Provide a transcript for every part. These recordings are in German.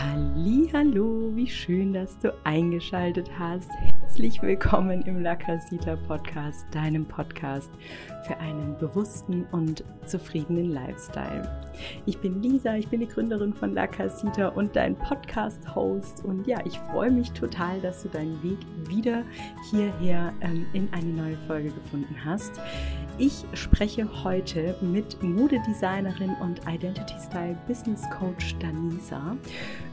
Hallo, wie schön, dass du eingeschaltet hast. Herzlich willkommen im La Casita Podcast, deinem Podcast für einen bewussten und zufriedenen Lifestyle. Ich bin Lisa, ich bin die Gründerin von La Casita und dein Podcast-Host. Und ja, ich freue mich total, dass du deinen Weg wieder hierher ähm, in eine neue Folge gefunden hast. Ich spreche heute mit Modedesignerin und Identity Style Business Coach Danisa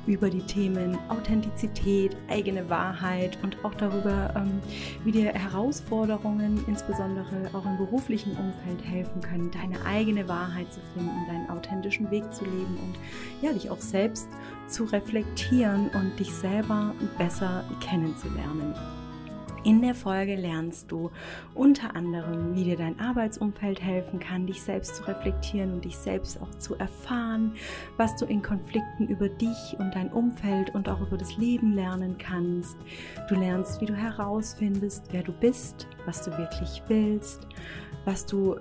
über die Themen Authentizität, eigene Wahrheit und auch darüber, ähm, wie dir Herausforderungen, insbesondere auch im beruflichen Umfeld, helfen können, deine eigene Wahrheit zu finden, deinen authentischen Weg zu leben und ja, dich auch selbst zu reflektieren und dich selber besser kennenzulernen. In der Folge lernst du unter anderem, wie dir dein Arbeitsumfeld helfen kann, dich selbst zu reflektieren und dich selbst auch zu erfahren, was du in Konflikten über dich und dein Umfeld und auch über das Leben lernen kannst. Du lernst, wie du herausfindest, wer du bist, was du wirklich willst, was du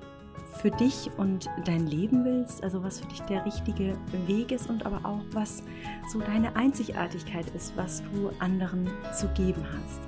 für dich und dein Leben willst, also was für dich der richtige Weg ist und aber auch was so deine Einzigartigkeit ist, was du anderen zu geben hast.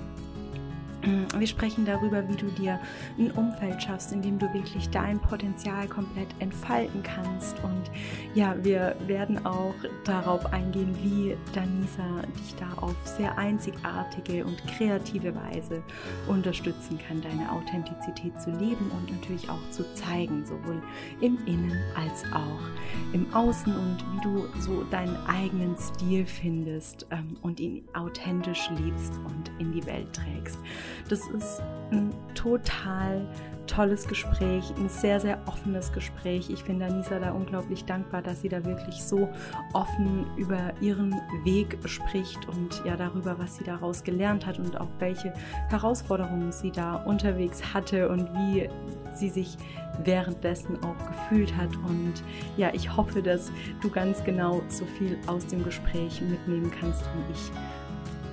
Wir sprechen darüber, wie du dir ein Umfeld schaffst, in dem du wirklich dein Potenzial komplett entfalten kannst. Und ja, wir werden auch darauf eingehen, wie Danisa dich da auf sehr einzigartige und kreative Weise unterstützen kann, deine Authentizität zu leben und natürlich auch zu zeigen, sowohl im Innen als auch im Außen und wie du so deinen eigenen Stil findest ähm, und ihn authentisch liebst und in die Welt trägst. Das ist ein total tolles Gespräch, ein sehr, sehr offenes Gespräch. Ich finde Anisa da unglaublich dankbar, dass sie da wirklich so offen über ihren Weg spricht und ja darüber, was sie daraus gelernt hat und auch welche Herausforderungen sie da unterwegs hatte und wie sie sich währenddessen auch gefühlt hat. Und ja, ich hoffe, dass du ganz genau so viel aus dem Gespräch mitnehmen kannst, wie ich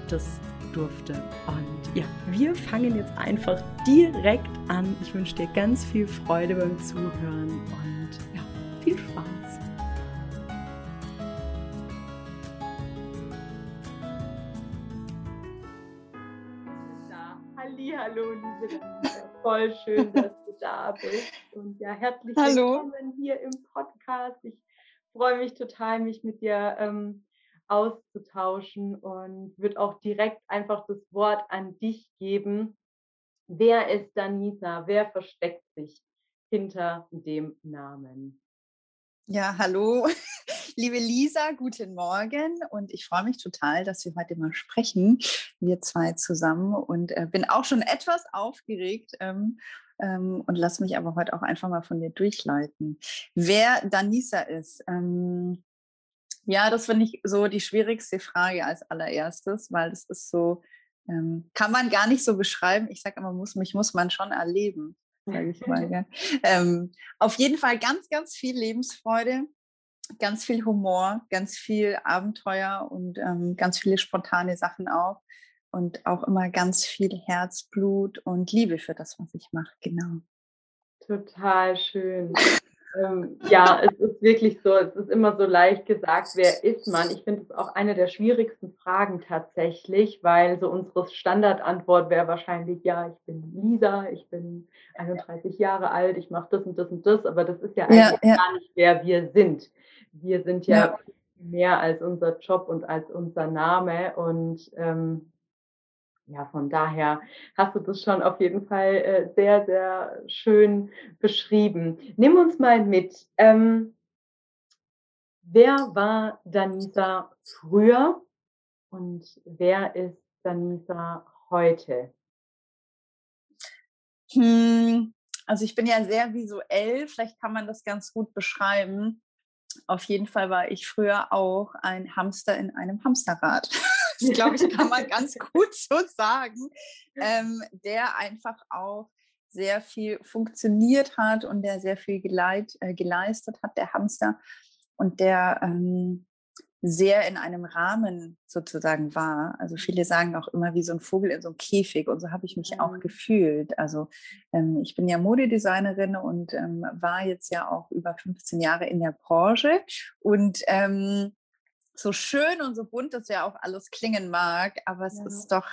das durfte. Und ja, wir fangen jetzt einfach direkt an. Ich wünsche dir ganz viel Freude beim Zuhören und ja, viel Spaß. Hallo, liebe Voll schön, dass du da bist. Und ja, herzlich Hallo. willkommen hier im Podcast. Ich freue mich total, mich mit dir ähm, auszutauschen und würde auch direkt einfach das Wort an dich geben. Wer ist Danisa? Wer versteckt sich hinter dem Namen? Ja, hallo, liebe Lisa, guten Morgen und ich freue mich total, dass wir heute mal sprechen, wir zwei zusammen und äh, bin auch schon etwas aufgeregt ähm, ähm, und lass mich aber heute auch einfach mal von dir durchleiten. Wer Danisa ist, ähm, ja, das finde ich so die schwierigste Frage als allererstes, weil das ist so, ähm, kann man gar nicht so beschreiben. Ich sage immer, muss, mich muss man schon erleben, sage ich mal. Ja. Ähm, auf jeden Fall ganz, ganz viel Lebensfreude, ganz viel Humor, ganz viel Abenteuer und ähm, ganz viele spontane Sachen auch. Und auch immer ganz viel Herzblut und Liebe für das, was ich mache, genau. Total schön. Ähm, ja, es ist wirklich so, es ist immer so leicht gesagt, wer ist man? Ich finde es auch eine der schwierigsten Fragen tatsächlich, weil so unsere Standardantwort wäre wahrscheinlich, ja, ich bin Lisa, ich bin 31 Jahre alt, ich mache das und das und das, aber das ist ja eigentlich ja, ja. gar nicht, wer wir sind. Wir sind ja, ja, mehr als unser Job und als unser Name und ähm, ja, von daher hast du das schon auf jeden Fall äh, sehr, sehr schön beschrieben. Nimm uns mal mit. Ähm, wer war Danisa früher und wer ist Danisa heute? Hm, also ich bin ja sehr visuell, vielleicht kann man das ganz gut beschreiben. Auf jeden Fall war ich früher auch ein Hamster in einem Hamsterrad. Das glaube ich, kann man ganz gut so sagen, ähm, der einfach auch sehr viel funktioniert hat und der sehr viel geleit, äh, geleistet hat, der Hamster, und der ähm, sehr in einem Rahmen sozusagen war. Also viele sagen auch immer wie so ein Vogel in so einem Käfig und so habe ich mich mhm. auch gefühlt. Also ähm, ich bin ja Modedesignerin und ähm, war jetzt ja auch über 15 Jahre in der Branche und ähm, so schön und so bunt das ja auch alles klingen mag, aber es ja. ist doch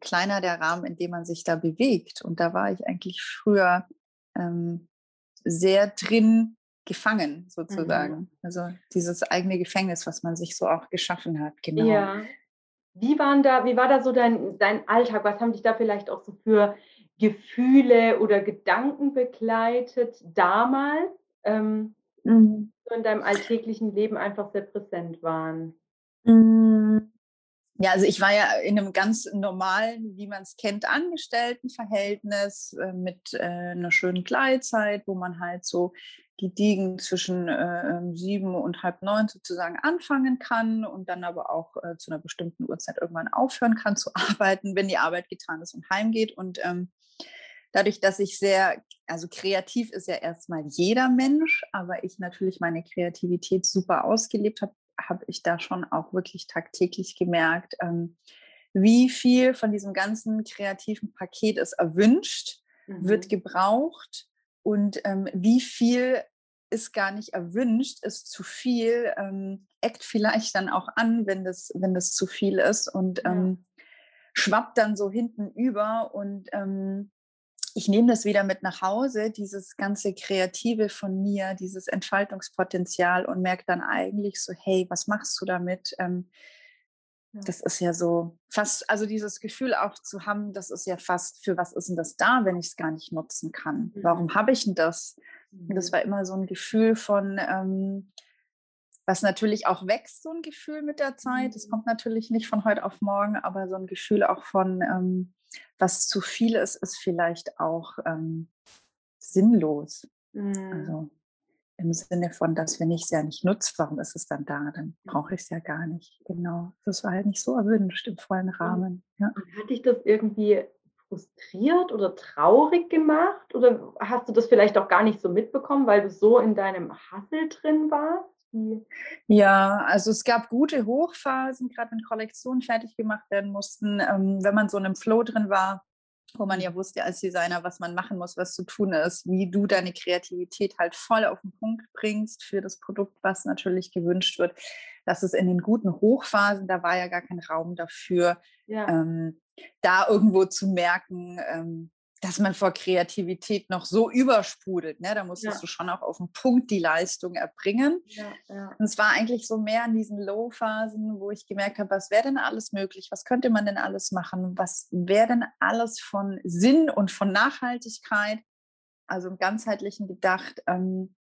kleiner der Rahmen, in dem man sich da bewegt. Und da war ich eigentlich früher ähm, sehr drin gefangen, sozusagen. Mhm. Also dieses eigene Gefängnis, was man sich so auch geschaffen hat, genau. Ja. Wie, waren da, wie war da so dein, dein Alltag? Was haben dich da vielleicht auch so für Gefühle oder Gedanken begleitet damals, ähm, mhm. so in deinem alltäglichen Leben einfach sehr präsent waren? Mhm. Ja, also ich war ja in einem ganz normalen, wie man es kennt, Angestelltenverhältnis äh, mit äh, einer schönen Gleitzeit, wo man halt so gediegen zwischen äh, ähm, sieben und halb neun sozusagen anfangen kann und dann aber auch äh, zu einer bestimmten Uhrzeit irgendwann aufhören kann zu arbeiten, wenn die Arbeit getan ist und heimgeht. Und ähm, dadurch, dass ich sehr, also kreativ ist ja erstmal jeder Mensch, aber ich natürlich meine Kreativität super ausgelebt habe, habe ich da schon auch wirklich tagtäglich gemerkt, ähm, wie viel von diesem ganzen kreativen Paket ist erwünscht, mhm. wird gebraucht und ähm, wie viel ist gar nicht erwünscht, ist zu viel, ähm, eckt vielleicht dann auch an, wenn das, wenn das zu viel ist und ja. ähm, schwappt dann so hinten über und ähm, ich nehme das wieder mit nach Hause, dieses ganze Kreative von mir, dieses Entfaltungspotenzial und merke dann eigentlich so, hey, was machst du damit? Ähm, ja. Das ist ja so fast, also dieses Gefühl auch zu haben, das ist ja fast, für was ist denn das da, wenn ich es gar nicht nutzen kann? Mhm. Warum habe ich denn das? Mhm. Und das war immer so ein Gefühl von, ähm, was natürlich auch wächst, so ein Gefühl mit der Zeit. Das mhm. kommt natürlich nicht von heute auf morgen, aber so ein Gefühl auch von, ähm, was zu viel ist, ist vielleicht auch ähm, sinnlos. Mhm. Also im Sinne von, dass wenn ich es ja nicht nutze, warum ist es dann da? Dann brauche ich es ja gar nicht. Genau. Das war halt nicht so erwünscht im vollen Rahmen. Ja. hat dich das irgendwie frustriert oder traurig gemacht? Oder hast du das vielleicht auch gar nicht so mitbekommen, weil du so in deinem Hassel drin warst? Ja, also es gab gute Hochphasen, gerade wenn Kollektionen fertig gemacht werden mussten, ähm, wenn man so in einem Flow drin war, wo man ja wusste als Designer, was man machen muss, was zu tun ist, wie du deine Kreativität halt voll auf den Punkt bringst für das Produkt, was natürlich gewünscht wird. Das ist in den guten Hochphasen, da war ja gar kein Raum dafür, ja. ähm, da irgendwo zu merken, ähm, dass man vor Kreativität noch so übersprudelt. Ne? Da musstest ja. du schon auch auf den Punkt die Leistung erbringen. Ja, ja. Und es war eigentlich so mehr in diesen Low-Phasen, wo ich gemerkt habe, was wäre denn alles möglich? Was könnte man denn alles machen? Was wäre denn alles von Sinn und von Nachhaltigkeit? Also im ganzheitlichen gedacht. Ähm,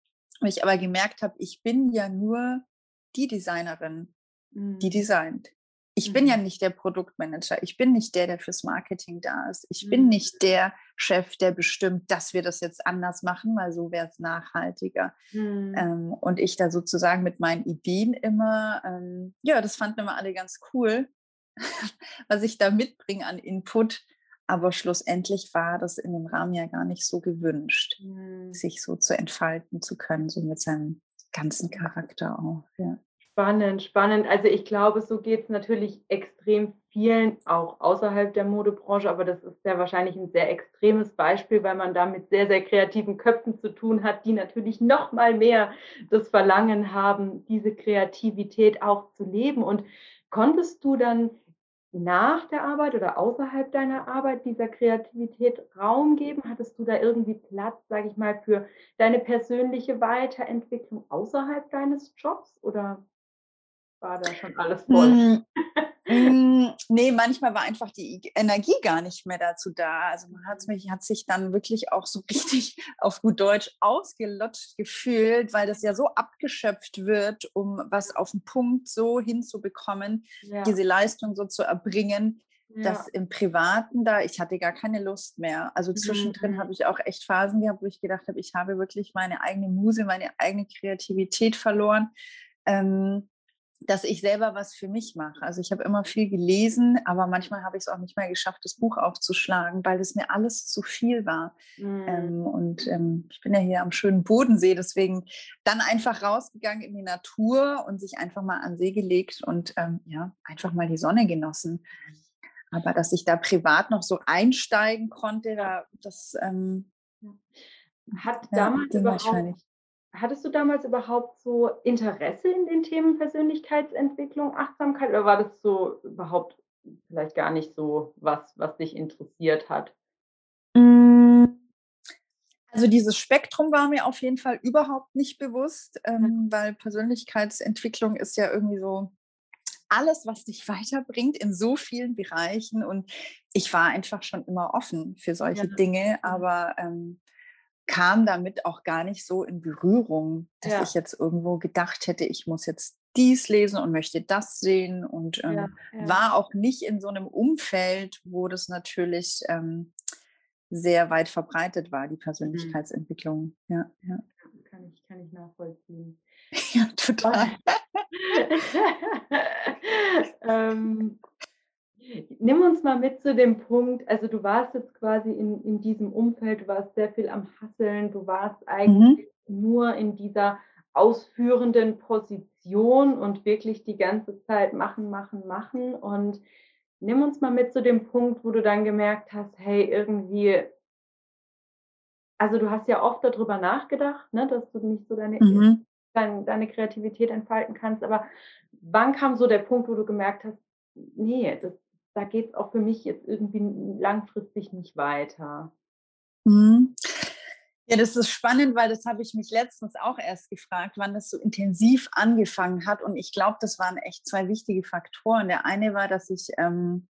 ich aber gemerkt habe, ich bin ja nur die Designerin, mhm. die designt. Ich bin ja mhm. nicht der Produktmanager. Ich bin nicht der, der fürs Marketing da ist. Ich bin mhm. nicht der Chef, der bestimmt, dass wir das jetzt anders machen, weil so wäre es nachhaltiger. Mhm. Ähm, und ich da sozusagen mit meinen Ideen immer, ähm, ja, das fanden immer alle ganz cool, was ich da mitbringe an Input. Aber schlussendlich war das in dem Rahmen ja gar nicht so gewünscht, mhm. sich so zu entfalten zu können, so mit seinem ganzen Charakter auch. Ja. Spannend, spannend. Also ich glaube, so geht es natürlich extrem vielen, auch außerhalb der Modebranche, aber das ist ja wahrscheinlich ein sehr extremes Beispiel, weil man da mit sehr, sehr kreativen Köpfen zu tun hat, die natürlich noch mal mehr das Verlangen haben, diese Kreativität auch zu leben. Und konntest du dann nach der Arbeit oder außerhalb deiner Arbeit dieser Kreativität Raum geben? Hattest du da irgendwie Platz, sage ich mal, für deine persönliche Weiterentwicklung außerhalb deines Jobs oder war da schon alles voll? Mm, nee, manchmal war einfach die Energie gar nicht mehr dazu da. Also man hat, mich, hat sich dann wirklich auch so richtig auf gut Deutsch ausgelutscht gefühlt, weil das ja so abgeschöpft wird, um was auf den Punkt so hinzubekommen, ja. diese Leistung so zu erbringen, ja. dass im Privaten da, ich hatte gar keine Lust mehr. Also zwischendrin mhm. habe ich auch echt Phasen gehabt, wo ich gedacht habe, ich habe wirklich meine eigene Muse, meine eigene Kreativität verloren. Ähm, dass ich selber was für mich mache. Also ich habe immer viel gelesen, aber manchmal habe ich es auch nicht mehr geschafft, das Buch aufzuschlagen, weil es mir alles zu viel war. Mhm. Ähm, und ähm, ich bin ja hier am schönen Bodensee, deswegen dann einfach rausgegangen in die Natur und sich einfach mal an See gelegt und ähm, ja, einfach mal die Sonne genossen. Aber dass ich da privat noch so einsteigen konnte, da, das ähm, hat damals ja, überhaupt hattest du damals überhaupt so Interesse in den Themen Persönlichkeitsentwicklung, Achtsamkeit oder war das so überhaupt vielleicht gar nicht so was, was dich interessiert hat? Hm, also dieses Spektrum war mir auf jeden Fall überhaupt nicht bewusst, ähm, weil Persönlichkeitsentwicklung ist ja irgendwie so alles, was dich weiterbringt in so vielen Bereichen. Und ich war einfach schon immer offen für solche ja. Dinge, mhm. aber ähm, kam damit auch gar nicht so in Berührung, dass ja. ich jetzt irgendwo gedacht hätte, ich muss jetzt dies lesen und möchte das sehen und ähm, ja, war auch nicht in so einem Umfeld, wo das natürlich ähm, sehr weit verbreitet war, die mhm. Persönlichkeitsentwicklung. Ja, ja. Kann, ich, kann ich nachvollziehen. ja, total. ähm, nimm uns mal mit zu dem Punkt, also du warst jetzt quasi in, in diesem Umfeld, du warst sehr viel am Hasseln, du warst eigentlich mhm. nur in dieser ausführenden Position und wirklich die ganze Zeit machen, machen, machen. Und nimm uns mal mit zu dem Punkt, wo du dann gemerkt hast, hey, irgendwie, also du hast ja oft darüber nachgedacht, ne, dass du nicht so deine mhm dein, deine Kreativität entfalten kannst. Aber wann kam so der Punkt, wo du gemerkt hast, nee, das, da geht es auch für mich jetzt irgendwie langfristig nicht weiter? Mhm. Ja, das ist spannend, weil das habe ich mich letztens auch erst gefragt, wann das so intensiv angefangen hat. Und ich glaube, das waren echt zwei wichtige Faktoren. Der eine war, dass ich ähm,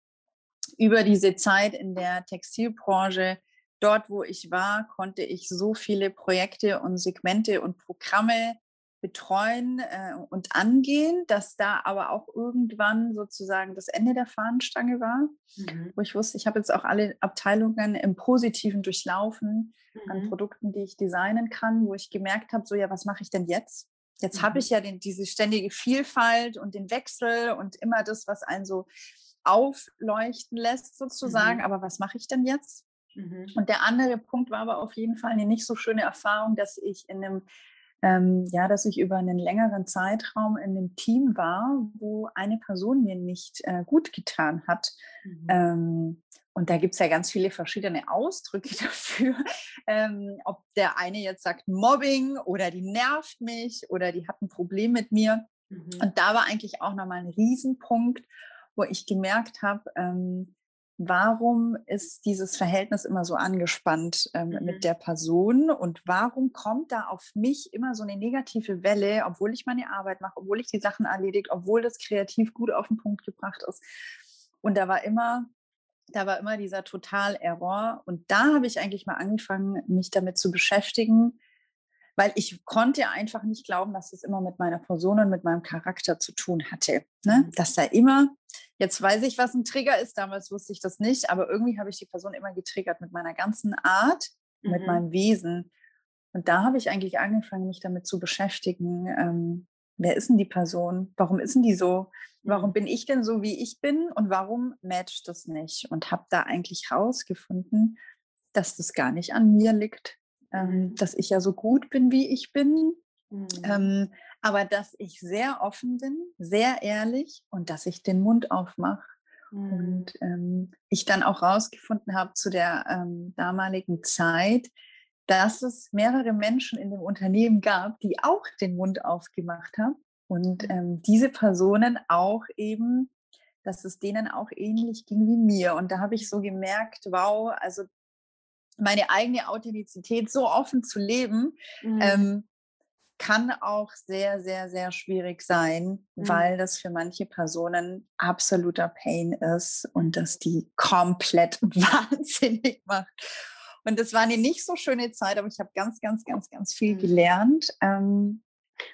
über diese Zeit in der Textilbranche, dort wo ich war, konnte ich so viele Projekte und Segmente und Programme betreuen äh, und angehen, dass da aber auch irgendwann sozusagen das Ende der Fahnenstange war, mhm. wo ich wusste, ich habe jetzt auch alle Abteilungen im Positiven durchlaufen mhm. an Produkten, die ich designen kann, wo ich gemerkt habe, so ja, was mache ich denn jetzt? Jetzt mhm. habe ich ja den, diese ständige Vielfalt und den Wechsel und immer das, was einen so aufleuchten lässt sozusagen, mhm. aber was mache ich denn jetzt? Mhm. Und der andere Punkt war aber auf jeden Fall eine nicht so schöne Erfahrung, dass ich in einem ähm, ja, dass ich über einen längeren Zeitraum in einem Team war, wo eine Person mir nicht äh, gut getan hat. Mhm. Ähm, und da gibt es ja ganz viele verschiedene Ausdrücke dafür, ähm, ob der eine jetzt sagt Mobbing oder die nervt mich oder die hat ein Problem mit mir. Mhm. Und da war eigentlich auch nochmal ein Riesenpunkt, wo ich gemerkt habe, ähm, warum ist dieses Verhältnis immer so angespannt ähm, mhm. mit der Person und warum kommt da auf mich immer so eine negative Welle, obwohl ich meine Arbeit mache, obwohl ich die Sachen erledigt, obwohl das kreativ gut auf den Punkt gebracht ist. Und da war immer, da war immer dieser Total-Error. Und da habe ich eigentlich mal angefangen, mich damit zu beschäftigen, weil ich konnte einfach nicht glauben, dass es immer mit meiner Person und mit meinem Charakter zu tun hatte. Ne? Mhm. Dass da immer, jetzt weiß ich, was ein Trigger ist, damals wusste ich das nicht, aber irgendwie habe ich die Person immer getriggert mit meiner ganzen Art, mhm. mit meinem Wesen. Und da habe ich eigentlich angefangen, mich damit zu beschäftigen. Ähm, wer ist denn die Person? Warum ist denn die so? Warum mhm. bin ich denn so, wie ich bin? Und warum matcht das nicht? Und habe da eigentlich rausgefunden, dass das gar nicht an mir liegt, ähm, mhm. dass ich ja so gut bin, wie ich bin, mhm. ähm, aber dass ich sehr offen bin, sehr ehrlich und dass ich den Mund aufmache. Mhm. Und ähm, ich dann auch rausgefunden habe zu der ähm, damaligen Zeit, dass es mehrere Menschen in dem Unternehmen gab, die auch den Mund aufgemacht haben. Und mhm. ähm, diese Personen auch eben, dass es denen auch ähnlich ging wie mir. Und da habe ich so gemerkt, wow, also meine eigene Authentizität so offen zu leben, mhm. ähm, kann auch sehr, sehr, sehr schwierig sein, mhm. weil das für manche Personen absoluter Pain ist und das die komplett wahnsinnig macht. Und das war eine nicht so schöne Zeit, aber ich habe ganz, ganz, ganz, ganz viel mhm. gelernt. Ähm,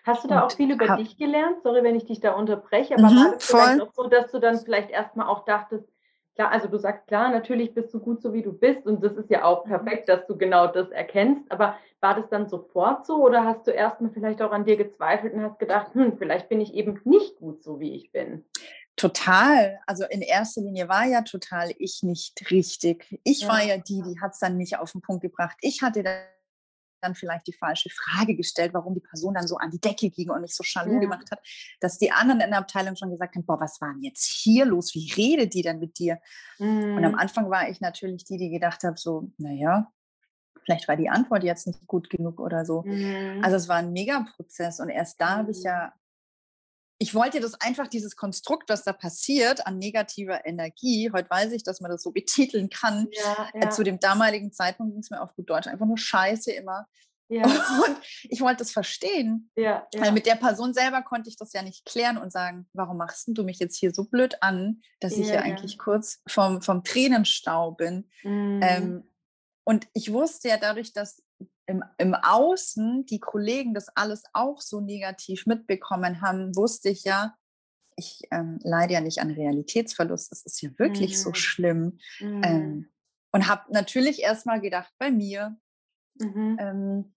Hast du da auch viel über hab, dich gelernt? Sorry, wenn ich dich da unterbreche, aber mhm, war das vielleicht auch so, dass du dann vielleicht erstmal auch dachtest, klar, also du sagst klar, natürlich bist du gut so wie du bist und das ist ja auch mhm. perfekt, dass du genau das erkennst, aber war das dann sofort so oder hast du erstmal vielleicht auch an dir gezweifelt und hast gedacht, hm, vielleicht bin ich eben nicht gut so wie ich bin? Total. Also in erster Linie war ja total ich nicht richtig. Ich ja. war ja die, die hat es dann nicht auf den Punkt gebracht. Ich hatte dann vielleicht die falsche Frage gestellt, warum die Person dann so an die Decke ging und mich so schalu ja. gemacht hat, dass die anderen in der Abteilung schon gesagt haben, boah, was war denn jetzt hier los? Wie redet die denn mit dir? Mhm. Und am mhm. Anfang war ich natürlich die, die gedacht habe, so, naja, vielleicht war die Antwort jetzt nicht gut genug oder so. Mhm. Also es war ein Megaprozess und erst da habe ich mhm. ja, ich wollte das einfach, dieses Konstrukt, was da passiert an negativer Energie, heute weiß ich, dass man das so betiteln kann, ja, äh, ja. zu dem damaligen Zeitpunkt ging es mir auf gut Deutsch einfach nur scheiße immer. Ja. Und ich wollte das verstehen. Ja, ja. Weil mit der Person selber konnte ich das ja nicht klären und sagen, warum machst du mich jetzt hier so blöd an, dass ich ja, eigentlich kurz vom, vom Tränenstau bin. Mhm. Ähm, und ich wusste ja dadurch, dass im, im Außen die Kollegen das alles auch so negativ mitbekommen haben, wusste ich ja, ich ähm, leide ja nicht an Realitätsverlust. Das ist ja wirklich mhm. so schlimm. Mhm. Ähm, und habe natürlich erstmal gedacht, bei mir, mhm. ähm,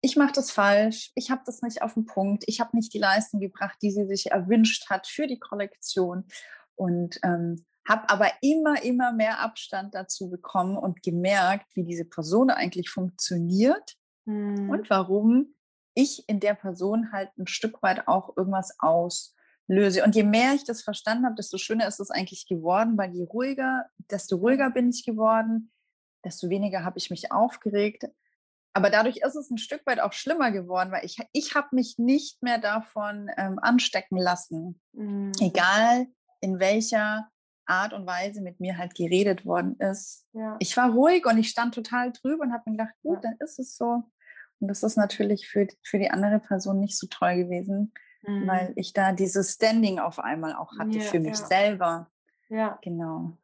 ich mache das falsch, ich habe das nicht auf den Punkt, ich habe nicht die Leistung gebracht, die sie sich erwünscht hat für die Kollektion. Und ähm, habe aber immer, immer mehr Abstand dazu bekommen und gemerkt, wie diese Person eigentlich funktioniert mhm. und warum ich in der Person halt ein Stück weit auch irgendwas auslöse. Und je mehr ich das verstanden habe, desto schöner ist es eigentlich geworden, weil je ruhiger, desto ruhiger bin ich geworden, desto weniger habe ich mich aufgeregt. Aber dadurch ist es ein Stück weit auch schlimmer geworden, weil ich, ich habe mich nicht mehr davon ähm, anstecken lassen. Mhm. Egal in welcher Art und Weise mit mir halt geredet worden ist. Ja. Ich war ruhig und ich stand total drüber und habe mir gedacht, gut, ja. dann ist es so. Und das ist natürlich für, für die andere Person nicht so toll gewesen, mhm. weil ich da dieses Standing auf einmal auch hatte ja, für mich selber. Ja. Genau.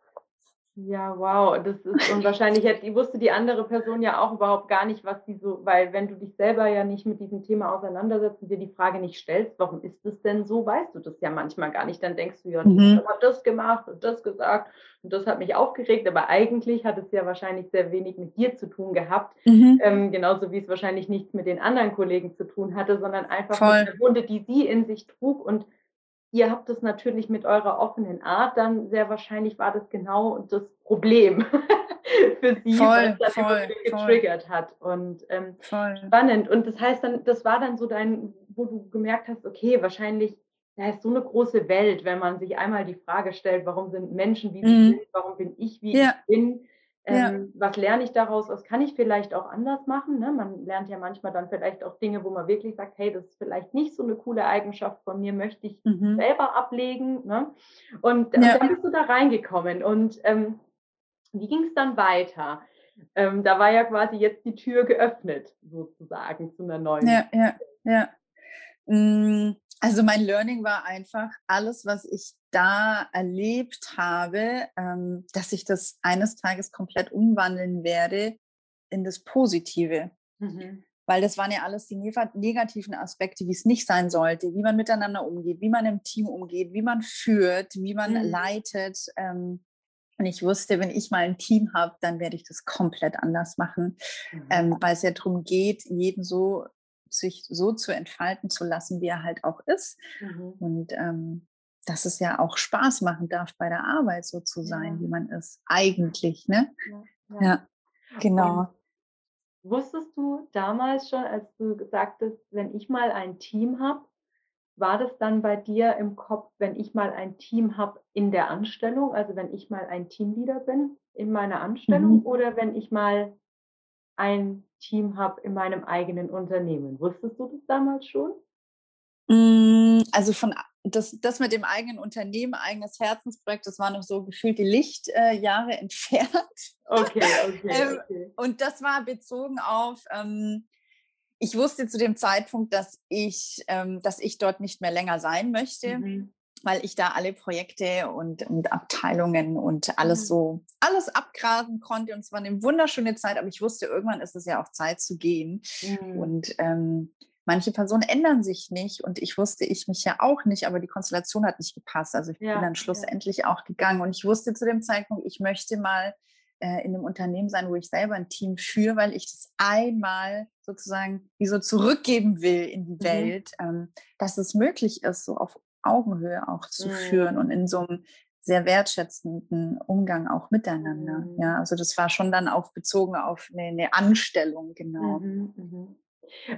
Ja, wow, das ist und wahrscheinlich hätte, wusste die andere Person ja auch überhaupt gar nicht, was sie so, weil wenn du dich selber ja nicht mit diesem Thema auseinandersetzt und dir die Frage nicht stellst, warum ist es denn so, weißt du das ja manchmal gar nicht. Dann denkst du ja, mhm. ich habe das gemacht und das gesagt und das hat mich aufgeregt, aber eigentlich hat es ja wahrscheinlich sehr wenig mit dir zu tun gehabt, mhm. ähm, genauso wie es wahrscheinlich nichts mit den anderen Kollegen zu tun hatte, sondern einfach Voll. mit der Wunde, die sie in sich trug und Ihr habt es natürlich mit eurer offenen Art, dann sehr wahrscheinlich war das genau das Problem für sie, voll, was dann voll, getriggert voll. hat. Und ähm, spannend. Und das heißt dann, das war dann so dein, wo du gemerkt hast, okay, wahrscheinlich, da ist so eine große Welt, wenn man sich einmal die Frage stellt, warum sind Menschen wie sie mm. sind, warum bin ich wie ja. ich bin ja. Ähm, was lerne ich daraus? Was kann ich vielleicht auch anders machen? Ne? Man lernt ja manchmal dann vielleicht auch Dinge, wo man wirklich sagt, hey, das ist vielleicht nicht so eine coole Eigenschaft von mir, möchte ich mhm. selber ablegen. Ne? Und, ja. und dann bist du da reingekommen. Und ähm, wie ging es dann weiter? Ähm, da war ja quasi jetzt die Tür geöffnet, sozusagen, zu einer neuen. Ja, ja, ja. Also mein Learning war einfach, alles, was ich da erlebt habe, ähm, dass ich das eines Tages komplett umwandeln werde in das Positive. Mhm. Weil das waren ja alles die negativen Aspekte, wie es nicht sein sollte, wie man miteinander umgeht, wie man im Team umgeht, wie man führt, wie man mhm. leitet. Ähm, und ich wusste, wenn ich mal ein Team habe, dann werde ich das komplett anders machen, mhm. ähm, weil es ja darum geht, jeden so sich so zu entfalten zu lassen, wie er halt auch ist. Mhm. Und ähm, dass es ja auch Spaß machen darf, bei der Arbeit so zu sein, ja. wie man ist, eigentlich. Ne? Ja, ja. ja genau. Und wusstest du damals schon, als du gesagt hast, wenn ich mal ein Team habe, war das dann bei dir im Kopf, wenn ich mal ein Team habe in der Anstellung, also wenn ich mal ein Teamleader bin in meiner Anstellung mhm. oder wenn ich mal ein Team habe in meinem eigenen Unternehmen. Wusstest du das damals schon? Mm, also von das, das mit dem eigenen Unternehmen, eigenes Herzensprojekt, das war noch so gefühlt die Lichtjahre äh, entfernt. Okay, okay, ähm, okay. Und das war bezogen auf, ähm, ich wusste zu dem Zeitpunkt, dass ich, ähm, dass ich dort nicht mehr länger sein möchte. Mhm weil ich da alle Projekte und, und Abteilungen und alles mhm. so, alles abgrasen konnte. Und es war eine wunderschöne Zeit, aber ich wusste, irgendwann ist es ja auch Zeit zu gehen. Mhm. Und ähm, manche Personen ändern sich nicht und ich wusste ich mich ja auch nicht, aber die Konstellation hat nicht gepasst. Also ich ja, bin dann schlussendlich ja. auch gegangen und ich wusste zu dem Zeitpunkt, ich möchte mal äh, in einem Unternehmen sein, wo ich selber ein Team führe, weil ich das einmal sozusagen wie so zurückgeben will in die mhm. Welt, ähm, dass es möglich ist, so auf Augenhöhe auch zu mhm. führen und in so einem sehr wertschätzenden Umgang auch miteinander. Mhm. Ja, also das war schon dann auch bezogen auf eine, eine Anstellung, genau. Mhm, mhm.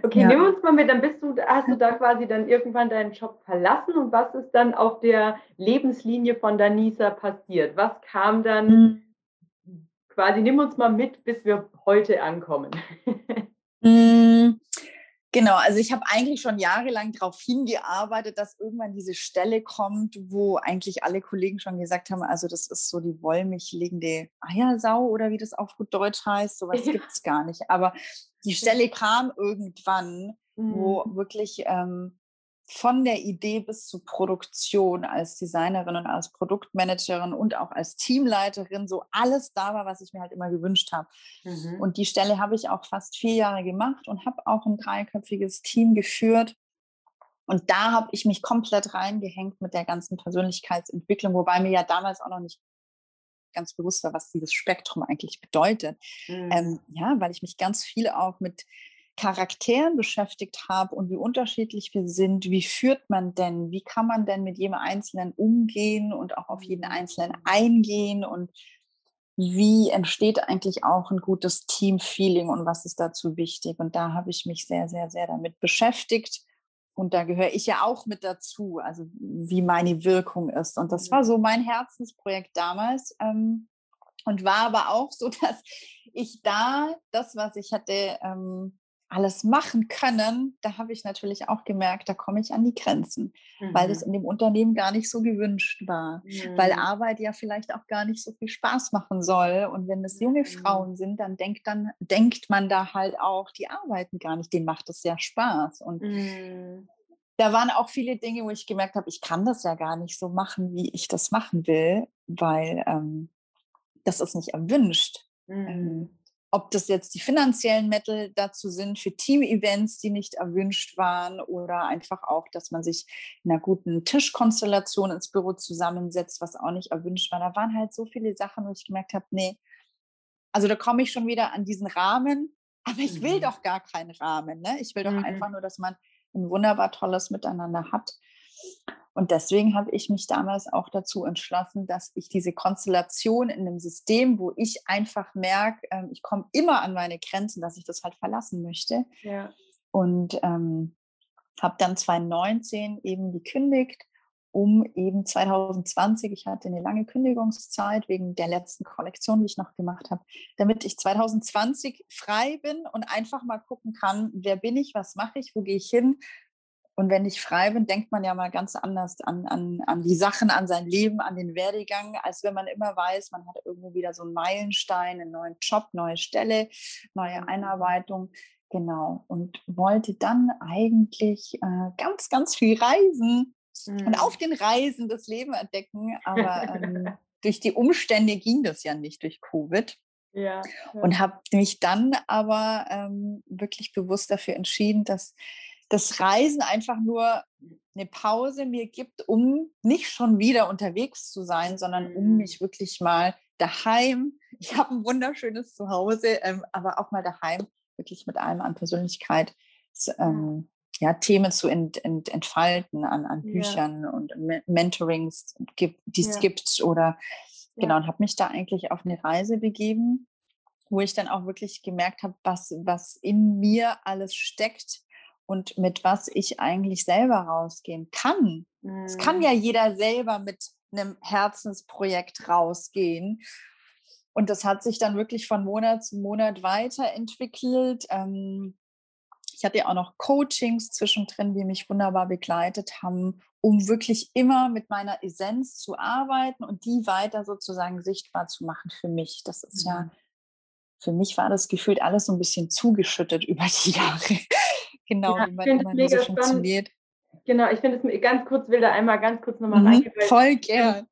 Okay, ja. nimm uns mal mit, dann bist du, hast du da quasi dann irgendwann deinen Job verlassen und was ist dann auf der Lebenslinie von Danisa passiert? Was kam dann mhm. quasi, nimm uns mal mit, bis wir heute ankommen. Genau, also ich habe eigentlich schon jahrelang darauf hingearbeitet, dass irgendwann diese Stelle kommt, wo eigentlich alle Kollegen schon gesagt haben, also das ist so die wollmilch liegende Eiersau oder wie das auf gut Deutsch heißt, sowas ja. gibt es gar nicht. Aber die Stelle kam irgendwann, wo mhm. wirklich ähm, von der Idee bis zur Produktion als Designerin und als Produktmanagerin und auch als Teamleiterin so alles da war, was ich mir halt immer gewünscht habe. Mhm. Und die Stelle habe ich auch fast vier Jahre gemacht und habe auch ein dreiköpfiges Team geführt. Und da habe ich mich komplett reingehängt mit der ganzen Persönlichkeitsentwicklung, wobei mir ja damals auch noch nicht ganz bewusst war, was dieses Spektrum eigentlich bedeutet. Mhm. Ähm, ja, weil ich mich ganz viel auch mit Charakteren beschäftigt habe und wie unterschiedlich wir sind, wie führt man denn, wie kann man denn mit jedem Einzelnen umgehen und auch auf jeden Einzelnen eingehen und wie entsteht eigentlich auch ein gutes Teamfeeling und was ist dazu wichtig. Und da habe ich mich sehr, sehr, sehr damit beschäftigt. Und da gehöre ich ja auch mit dazu, also wie meine Wirkung ist. Und das war so mein Herzensprojekt damals. Ähm, und war aber auch so, dass ich da das, was ich hatte, ähm, alles machen können, da habe ich natürlich auch gemerkt, da komme ich an die Grenzen, mhm. weil es in dem Unternehmen gar nicht so gewünscht war, mhm. weil Arbeit ja vielleicht auch gar nicht so viel Spaß machen soll. Und wenn es junge mhm. Frauen sind, dann denkt, dann denkt man da halt auch, die arbeiten gar nicht, denen macht es ja Spaß. Und mhm. da waren auch viele Dinge, wo ich gemerkt habe, ich kann das ja gar nicht so machen, wie ich das machen will, weil ähm, das ist nicht erwünscht. Ähm, mhm ob das jetzt die finanziellen Mittel dazu sind für Team-Events, die nicht erwünscht waren oder einfach auch, dass man sich in einer guten Tischkonstellation ins Büro zusammensetzt, was auch nicht erwünscht war. Da waren halt so viele Sachen, wo ich gemerkt habe, nee, also da komme ich schon wieder an diesen Rahmen, aber ich will mhm. doch gar keinen Rahmen. Ne? Ich will doch mhm. einfach nur, dass man ein wunderbar tolles Miteinander hat. Und deswegen habe ich mich damals auch dazu entschlossen, dass ich diese Konstellation in einem System, wo ich einfach merke, ähm, ich komme immer an meine Grenzen, dass ich das halt verlassen möchte. Ja. Und ähm, habe dann 2019 eben gekündigt, um eben 2020, ich hatte eine lange Kündigungszeit wegen der letzten Kollektion, die ich noch gemacht habe, damit ich 2020 frei bin und einfach mal gucken kann, wer bin ich, was mache ich, wo gehe ich hin, und wenn ich frei bin, denkt man ja mal ganz anders an, an, an die Sachen, an sein Leben, an den Werdegang, als wenn man immer weiß, man hat irgendwo wieder so einen Meilenstein, einen neuen Job, neue Stelle, neue mhm. Einarbeitung. Genau. Und wollte dann eigentlich äh, ganz, ganz viel reisen mhm. und auf den Reisen das Leben entdecken. Aber ähm, durch die Umstände ging das ja nicht durch Covid. Ja, ja. Und habe mich dann aber ähm, wirklich bewusst dafür entschieden, dass das Reisen einfach nur eine Pause mir gibt, um nicht schon wieder unterwegs zu sein, sondern um mhm. mich wirklich mal daheim, ich habe ein wunderschönes Zuhause, ähm, aber auch mal daheim wirklich mit allem an Persönlichkeit ähm, ja, Themen zu ent, ent, entfalten an, an Büchern ja. und Mentorings, die es ja. gibt oder genau, ja. und habe mich da eigentlich auf eine Reise begeben, wo ich dann auch wirklich gemerkt habe, was, was in mir alles steckt, und mit was ich eigentlich selber rausgehen kann. Es mhm. kann ja jeder selber mit einem Herzensprojekt rausgehen. Und das hat sich dann wirklich von Monat zu Monat weiterentwickelt. Ähm, ich hatte ja auch noch Coachings zwischendrin, die mich wunderbar begleitet haben, um wirklich immer mit meiner Essenz zu arbeiten und die weiter sozusagen sichtbar zu machen für mich. Das ist ja, für mich war das gefühlt alles so ein bisschen zugeschüttet über die Jahre genau, ja, wie man immer mega so funktioniert. Genau, ich finde es ganz kurz, will da einmal ganz kurz nochmal mhm, reingehen. Voll gern.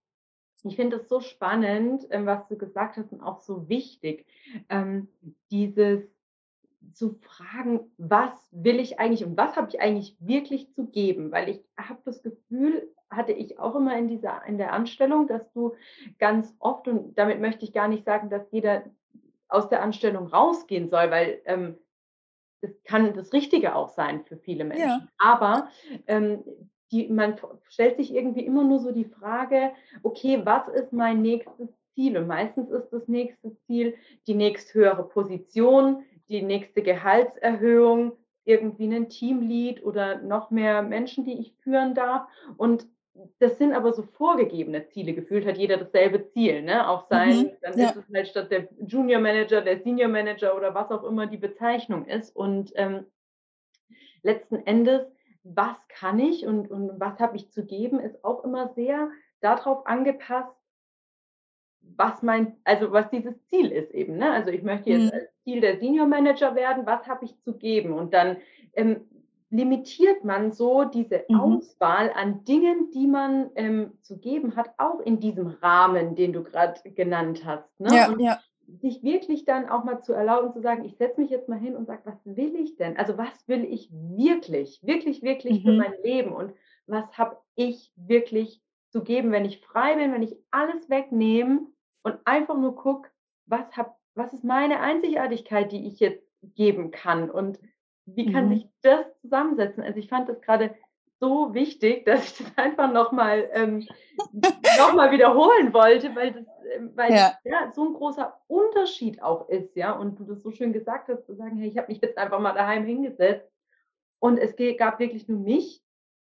Ich finde es so spannend, ähm, was du gesagt hast und auch so wichtig, ähm, dieses zu fragen, was will ich eigentlich und was habe ich eigentlich wirklich zu geben, weil ich habe das Gefühl, hatte ich auch immer in dieser in der Anstellung, dass du ganz oft und damit möchte ich gar nicht sagen, dass jeder aus der Anstellung rausgehen soll, weil ähm, das kann das Richtige auch sein für viele Menschen. Ja. Aber ähm, die, man stellt sich irgendwie immer nur so die Frage, okay, was ist mein nächstes Ziel? Und meistens ist das nächste Ziel die nächsthöhere Position, die nächste Gehaltserhöhung, irgendwie ein Teamlead oder noch mehr Menschen, die ich führen darf. Und das sind aber so vorgegebene Ziele. Gefühlt hat jeder dasselbe Ziel, ne? Auch sein, mhm, dann ja. ist es halt statt der Junior Manager, der Senior Manager oder was auch immer die Bezeichnung ist. Und ähm, letzten Endes, was kann ich und, und was habe ich zu geben, ist auch immer sehr darauf angepasst, was mein, also was dieses Ziel ist eben. Ne? Also ich möchte jetzt mhm. als Ziel der Senior Manager werden, was habe ich zu geben? Und dann ähm, limitiert man so diese mhm. Auswahl an Dingen, die man ähm, zu geben hat, auch in diesem Rahmen, den du gerade genannt hast. Ne? Ja, ja. sich wirklich dann auch mal zu erlauben, zu sagen, ich setze mich jetzt mal hin und sage, was will ich denn? Also was will ich wirklich, wirklich, wirklich mhm. für mein Leben und was habe ich wirklich zu geben, wenn ich frei bin, wenn ich alles wegnehme und einfach nur gucke, was, was ist meine Einzigartigkeit, die ich jetzt geben kann und wie kann mhm. sich das zusammensetzen? Also ich fand das gerade so wichtig, dass ich das einfach nochmal ähm, noch wiederholen wollte, weil das, ähm, weil ja. Das, ja, so ein großer Unterschied auch ist, ja. Und du das so schön gesagt hast, zu sagen, hey, ich habe mich jetzt einfach mal daheim hingesetzt und es gab wirklich nur mich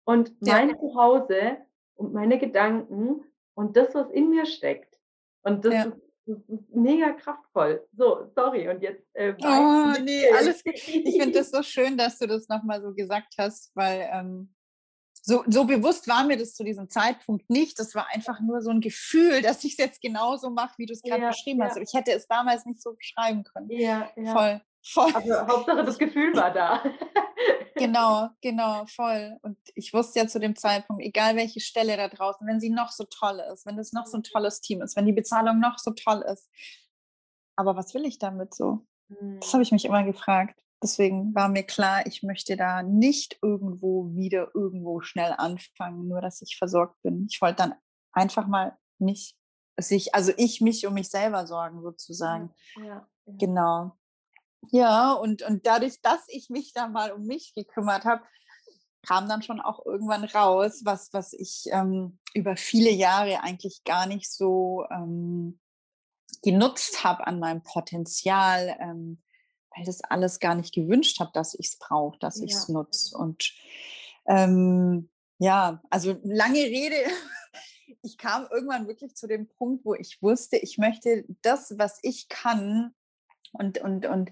und mein ja. Zuhause und meine Gedanken und das, was in mir steckt. Und das ja. ist mega kraftvoll. So, sorry. Und jetzt. Äh, oh, nee, alles gut. Ich finde das so schön, dass du das nochmal so gesagt hast, weil ähm, so, so bewusst war mir das zu diesem Zeitpunkt nicht. Das war einfach nur so ein Gefühl, dass ich es jetzt genauso mache, wie du es gerade ja, beschrieben ja. hast. ich hätte es damals nicht so beschreiben können. Ja, ja. Voll. Voll. Also Hauptsache das Gefühl war da. genau, genau, voll. Und ich wusste ja zu dem Zeitpunkt, egal welche Stelle da draußen, wenn sie noch so toll ist, wenn es noch so ein tolles Team ist, wenn die Bezahlung noch so toll ist. Aber was will ich damit so? Das habe ich mich immer gefragt. Deswegen war mir klar, ich möchte da nicht irgendwo wieder irgendwo schnell anfangen, nur dass ich versorgt bin. Ich wollte dann einfach mal mich, sich, also ich mich um mich selber sorgen sozusagen. Ja, ja. Genau. Ja, und, und dadurch, dass ich mich da mal um mich gekümmert habe, kam dann schon auch irgendwann raus, was, was ich ähm, über viele Jahre eigentlich gar nicht so ähm, genutzt habe an meinem Potenzial, ähm, weil das alles gar nicht gewünscht habe, dass ich es brauche, dass ja. ich es nutze. Und ähm, ja, also lange Rede. Ich kam irgendwann wirklich zu dem Punkt, wo ich wusste, ich möchte das, was ich kann, und, und, und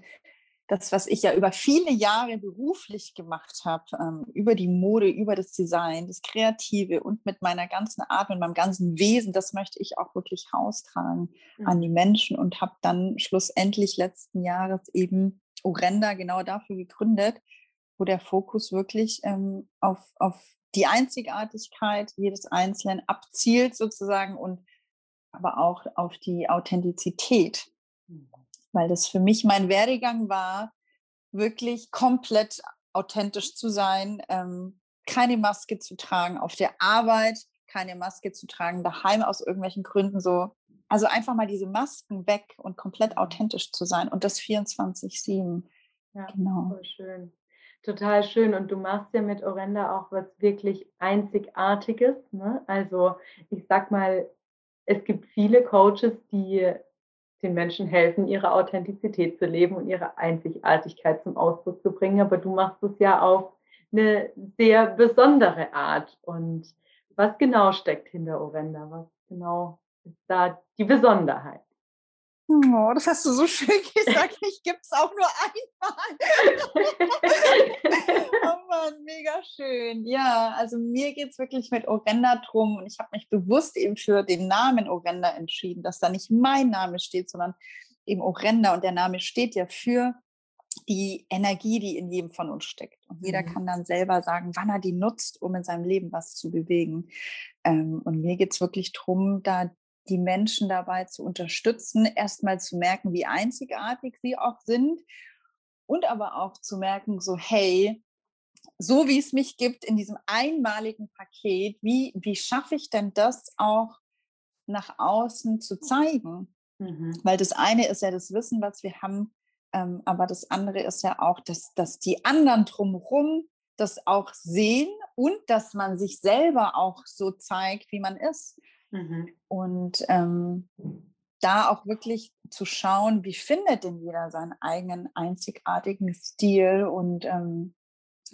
das, was ich ja über viele Jahre beruflich gemacht habe, ähm, über die Mode, über das Design, das Kreative und mit meiner ganzen Art, mit meinem ganzen Wesen, das möchte ich auch wirklich raustragen mhm. an die Menschen und habe dann schlussendlich letzten Jahres eben Orenda genau dafür gegründet, wo der Fokus wirklich ähm, auf, auf die Einzigartigkeit jedes Einzelnen abzielt sozusagen und aber auch auf die Authentizität. Weil das für mich mein Werdegang war, wirklich komplett authentisch zu sein, ähm, keine Maske zu tragen auf der Arbeit, keine Maske zu tragen daheim aus irgendwelchen Gründen so. Also einfach mal diese Masken weg und komplett authentisch zu sein und das 24-7. Ja, genau. Voll schön. Total schön. Und du machst ja mit Orenda auch was wirklich Einzigartiges. Ne? Also ich sag mal, es gibt viele Coaches, die den Menschen helfen, ihre Authentizität zu leben und ihre Einzigartigkeit zum Ausdruck zu bringen. Aber du machst es ja auf eine sehr besondere Art. Und was genau steckt hinter Orenda? Was genau ist da die Besonderheit? Oh, das hast du so schön gesagt. Ich gebe es auch nur einmal. oh Mann, mega schön. Ja, also mir geht es wirklich mit Orenda drum und ich habe mich bewusst eben für den Namen Orenda entschieden, dass da nicht mein Name steht, sondern eben Orenda und der Name steht ja für die Energie, die in jedem von uns steckt. Und jeder mhm. kann dann selber sagen, wann er die nutzt, um in seinem Leben was zu bewegen. Ähm, und mir geht es wirklich darum, da die Menschen dabei zu unterstützen, erstmal zu merken, wie einzigartig sie auch sind und aber auch zu merken, so hey, so wie es mich gibt in diesem einmaligen Paket, wie, wie schaffe ich denn das auch nach außen zu zeigen? Mhm. Weil das eine ist ja das Wissen, was wir haben, ähm, aber das andere ist ja auch, dass, dass die anderen drumherum das auch sehen und dass man sich selber auch so zeigt, wie man ist. Mhm. Und ähm, da auch wirklich zu schauen, wie findet denn jeder seinen eigenen einzigartigen Stil und ähm,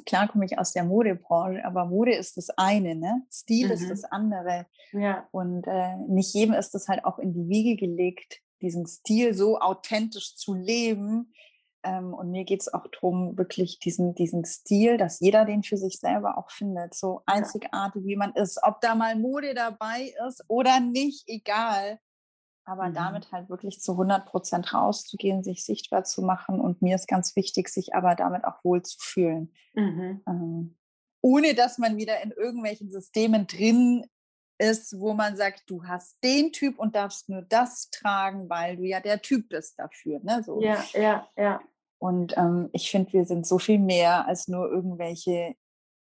klar komme ich aus der Modebranche, aber Mode ist das eine, ne? Stil mhm. ist das andere. Ja. Und äh, nicht jedem ist das halt auch in die Wiege gelegt, diesen Stil so authentisch zu leben. Ähm, und mir geht es auch darum, wirklich diesen, diesen Stil, dass jeder den für sich selber auch findet, so einzigartig wie man ist. Ob da mal Mode dabei ist oder nicht, egal. Aber mhm. damit halt wirklich zu 100 Prozent rauszugehen, sich sichtbar zu machen. Und mir ist ganz wichtig, sich aber damit auch wohl zu fühlen. Mhm. Ähm, ohne dass man wieder in irgendwelchen Systemen drin ist, wo man sagt, du hast den Typ und darfst nur das tragen, weil du ja der Typ bist dafür. Ne? So. Ja, ja, ja. Und ähm, ich finde, wir sind so viel mehr als nur irgendwelche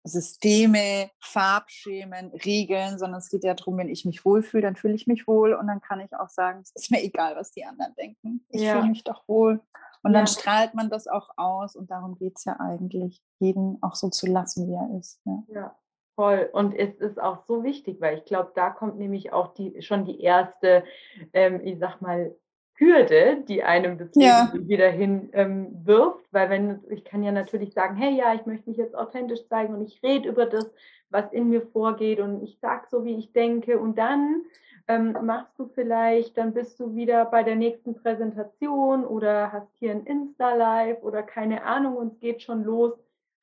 Systeme, Farbschemen, Regeln, sondern es geht ja darum, wenn ich mich wohlfühle, dann fühle ich mich wohl und dann kann ich auch sagen, es ist mir egal, was die anderen denken. Ich ja. fühle mich doch wohl. Und ja. dann strahlt man das auch aus und darum geht es ja eigentlich, jeden auch so zu lassen, wie er ist. Ja. ja. Voll. Und es ist auch so wichtig, weil ich glaube, da kommt nämlich auch die, schon die erste, ähm, ich sag mal, Hürde, die einem das ja. Wieder hin ähm, wirft, weil wenn ich kann ja natürlich sagen, hey ja, ich möchte mich jetzt authentisch zeigen und ich rede über das, was in mir vorgeht und ich sage so, wie ich denke und dann ähm, machst du vielleicht, dann bist du wieder bei der nächsten Präsentation oder hast hier ein Insta-Live oder keine Ahnung und es geht schon los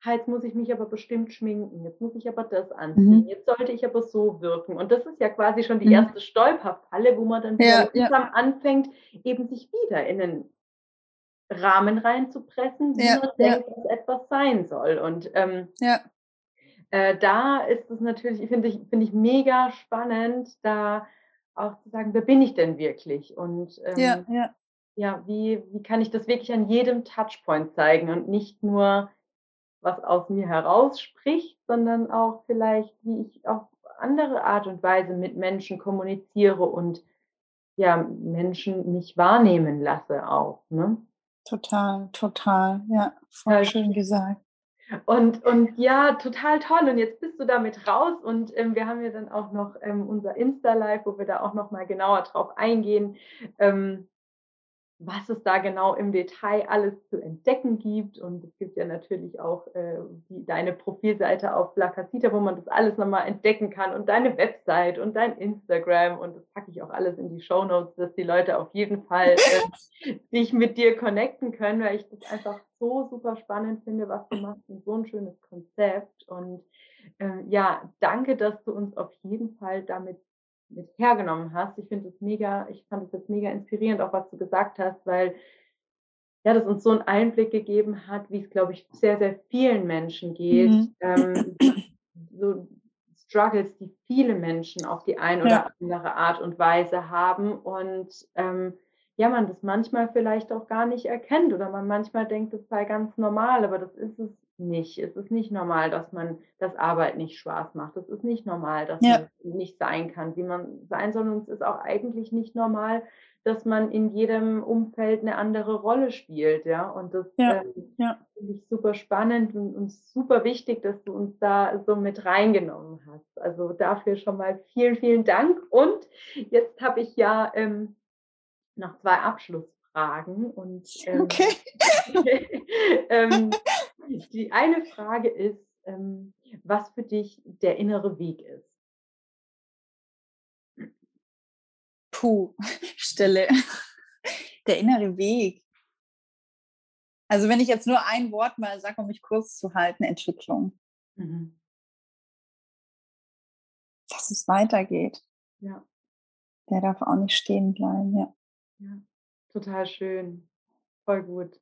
jetzt muss ich mich aber bestimmt schminken, jetzt muss ich aber das anziehen, mhm. jetzt sollte ich aber so wirken. Und das ist ja quasi schon die mhm. erste Stolperfalle, wo man dann ja, ja. anfängt, eben sich wieder in einen Rahmen reinzupressen, wie ja, man denkt, dass etwas sein soll. Und ähm, äh, da ist es natürlich, finde ich, finde ich mega spannend, da auch zu sagen, wer bin ich denn wirklich? Und ähm, ja, wie, wie kann ich das wirklich an jedem Touchpoint zeigen und nicht nur was aus mir herausspricht, sondern auch vielleicht, wie ich auf andere Art und Weise mit Menschen kommuniziere und ja, Menschen mich wahrnehmen lasse auch. Ne? Total, total, ja, voll ja, schön gesagt. Und, und ja, total toll. Und jetzt bist du damit raus und ähm, wir haben ja dann auch noch ähm, unser Insta-Live, wo wir da auch noch mal genauer drauf eingehen. Ähm, was es da genau im Detail alles zu entdecken gibt. Und es gibt ja natürlich auch äh, die, deine Profilseite auf La Casita, wo man das alles nochmal entdecken kann und deine Website und dein Instagram. Und das packe ich auch alles in die Show Notes, dass die Leute auf jeden Fall äh, sich mit dir connecten können, weil ich das einfach so super spannend finde, was du machst und so ein schönes Konzept. Und äh, ja, danke, dass du uns auf jeden Fall damit mit hergenommen hast. Ich finde es mega, ich fand es jetzt mega inspirierend, auch was du gesagt hast, weil ja, das uns so einen Einblick gegeben hat, wie es, glaube ich, sehr, sehr vielen Menschen geht. Mhm. Ähm, so Struggles, die viele Menschen auf die eine oder ja. andere Art und Weise haben und ähm, ja, man das manchmal vielleicht auch gar nicht erkennt oder man manchmal denkt, das sei ganz normal, aber das ist es nicht. Es ist nicht normal, dass man, dass Arbeit nicht Spaß macht. Es ist nicht normal, dass ja. man nicht sein kann, wie man sein soll. Und es ist auch eigentlich nicht normal, dass man in jedem Umfeld eine andere Rolle spielt. Ja, und das ja. Ähm, ja. finde ich super spannend und, und, super wichtig, dass du uns da so mit reingenommen hast. Also dafür schon mal vielen, vielen Dank. Und jetzt habe ich ja ähm, noch zwei Abschlussfragen. Und ähm, okay. ähm, die eine Frage ist, ähm, was für dich der innere Weg ist. Puh, Stille. Der innere Weg. Also wenn ich jetzt nur ein Wort mal sage, um mich kurz zu halten, Entwicklung. Mhm. Dass es weitergeht. Ja. Der darf auch nicht stehen bleiben, ja. Ja, total schön. Voll gut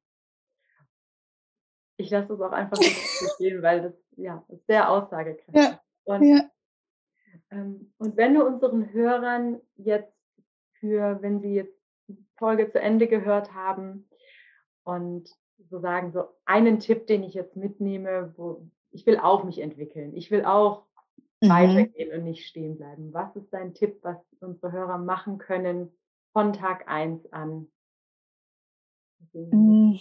ich lasse es auch einfach so stehen, weil das ja ist sehr aussagekräftig. Ja. Und, ja. Ähm, und wenn du unseren Hörern jetzt für, wenn sie jetzt die Folge zu Ende gehört haben und so sagen, so einen Tipp, den ich jetzt mitnehme, wo ich will auch mich entwickeln, ich will auch mhm. weitergehen und nicht stehen bleiben. Was ist dein Tipp, was unsere Hörer machen können von Tag 1 an? Mhm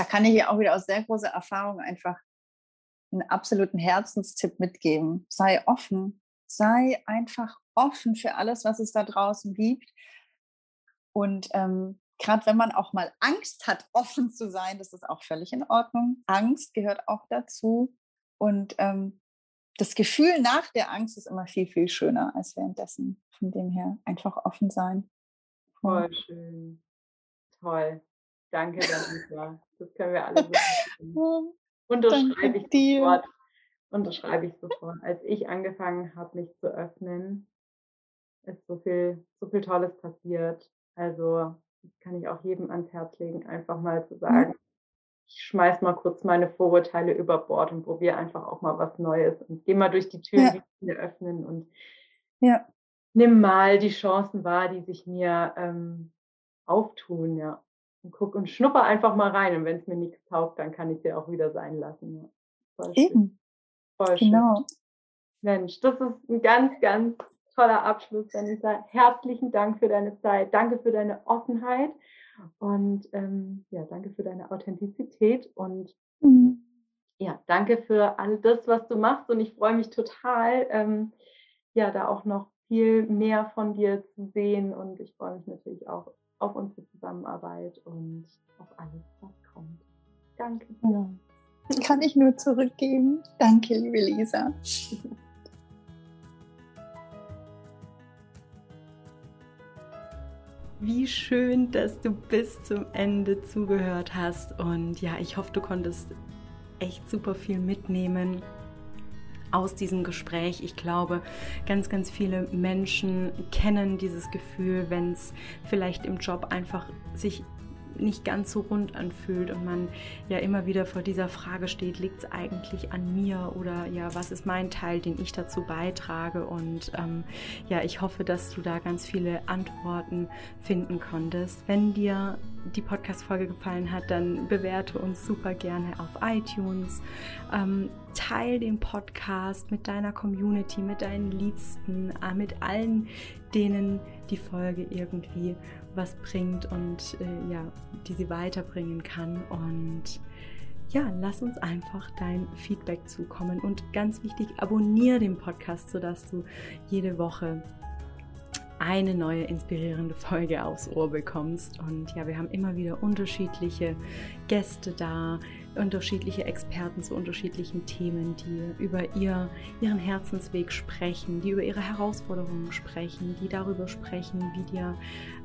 da kann ich ja auch wieder aus sehr großer Erfahrung einfach einen absoluten Herzenstipp mitgeben. Sei offen. Sei einfach offen für alles, was es da draußen gibt. Und ähm, gerade wenn man auch mal Angst hat, offen zu sein, das ist auch völlig in Ordnung. Angst gehört auch dazu. Und ähm, das Gefühl nach der Angst ist immer viel, viel schöner als währenddessen. Von dem her einfach offen sein. Voll schön. Toll. Danke, Danica. Das können wir alle so Unterschreibe ich sofort. Unterschreibe ich sofort. Als ich angefangen habe, mich zu öffnen, ist so viel, so viel Tolles passiert. Also das kann ich auch jedem ans Herz legen, einfach mal zu sagen, ich schmeiß mal kurz meine Vorurteile über Bord und probiere einfach auch mal was Neues und geh mal durch die Tür, ja. die mir öffnen und ja. nimm mal die Chancen wahr, die sich mir ähm, auftun, ja. Und guck und schnupper einfach mal rein. Und wenn es mir nichts taugt, dann kann ich sie auch wieder sein lassen. Ja. Voll Eben. Schön. Voll genau. Schön. Mensch, das ist ein ganz, ganz toller Abschluss, Vanessa. Herzlichen Dank für deine Zeit. Danke für deine Offenheit und ähm, ja, danke für deine Authentizität und mhm. ja, danke für all das, was du machst. Und ich freue mich total, ähm, ja, da auch noch viel mehr von dir zu sehen. Und ich freue mich natürlich auch auf unsere Zusammenarbeit und auf alles, was kommt. Danke. Ja. Kann ich nur zurückgeben. Danke, liebe Lisa. Wie schön, dass du bis zum Ende zugehört hast. Und ja, ich hoffe, du konntest echt super viel mitnehmen aus diesem Gespräch. Ich glaube, ganz, ganz viele Menschen kennen dieses Gefühl, wenn es vielleicht im Job einfach sich nicht ganz so rund anfühlt und man ja immer wieder vor dieser Frage steht, liegt es eigentlich an mir oder ja, was ist mein Teil, den ich dazu beitrage? Und ähm, ja, ich hoffe, dass du da ganz viele Antworten finden konntest. Wenn dir die Podcast-Folge gefallen hat, dann bewerte uns super gerne auf iTunes. Ähm, teil den Podcast mit deiner Community, mit deinen Liebsten, äh, mit allen, denen die Folge irgendwie was bringt und äh, ja, die sie weiterbringen kann. Und ja, lass uns einfach dein Feedback zukommen. Und ganz wichtig, abonniere den Podcast, sodass du jede Woche eine neue inspirierende Folge aufs Ohr bekommst. Und ja, wir haben immer wieder unterschiedliche Gäste da, unterschiedliche Experten zu unterschiedlichen Themen, die über ihr, ihren Herzensweg sprechen, die über ihre Herausforderungen sprechen, die darüber sprechen, wie dir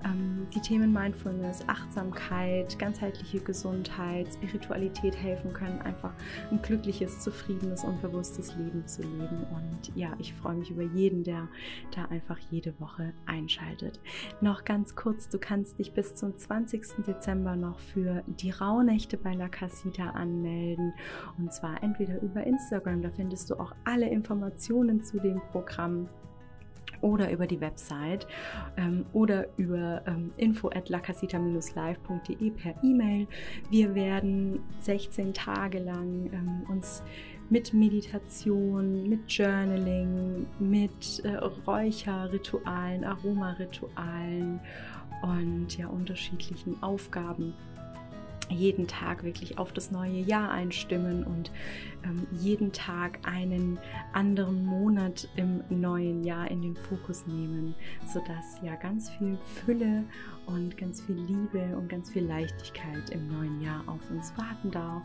ähm, die Themen Mindfulness, Achtsamkeit, ganzheitliche Gesundheit, Spiritualität helfen können, einfach ein glückliches, zufriedenes und bewusstes Leben zu leben. Und ja, ich freue mich über jeden, der da einfach jede Woche einschaltet. Noch ganz kurz, du kannst dich bis zum 20. Dezember noch für die Rauhnächte bei La Casita anmelden. Und zwar entweder über Instagram, da findest du auch alle Informationen zu dem Programm oder über die Website ähm, oder über ähm, info at lacasita-live.de per E-Mail. Wir werden 16 Tage lang ähm, uns mit Meditation, mit Journaling, mit äh, Räucherritualen, Aromaritualen und ja unterschiedlichen Aufgaben jeden Tag wirklich auf das neue Jahr einstimmen und ähm, jeden Tag einen anderen Monat im neuen Jahr in den Fokus nehmen, sodass ja ganz viel Fülle und ganz viel Liebe und ganz viel Leichtigkeit im neuen Jahr auf uns warten darf.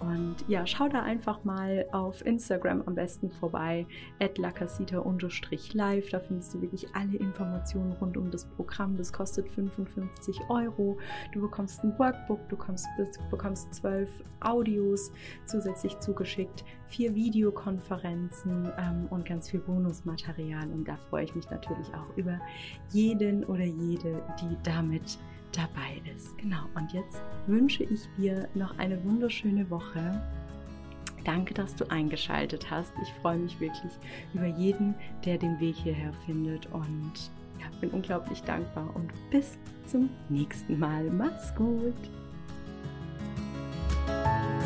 Und ja, schau da einfach mal auf Instagram am besten vorbei, at lacasita-live. Da findest du wirklich alle Informationen rund um das Programm. Das kostet 55 Euro. Du bekommst ein Workbook, du bekommst, bekommst zwölf Audios zusätzlich zugeschickt geschickt, vier Videokonferenzen ähm, und ganz viel Bonusmaterial. Und da freue ich mich natürlich auch über jeden oder jede, die damit dabei ist. Genau, und jetzt wünsche ich dir noch eine wunderschöne Woche. Danke, dass du eingeschaltet hast. Ich freue mich wirklich über jeden, der den Weg hierher findet und bin unglaublich dankbar und bis zum nächsten Mal. Mach's gut. Thank you.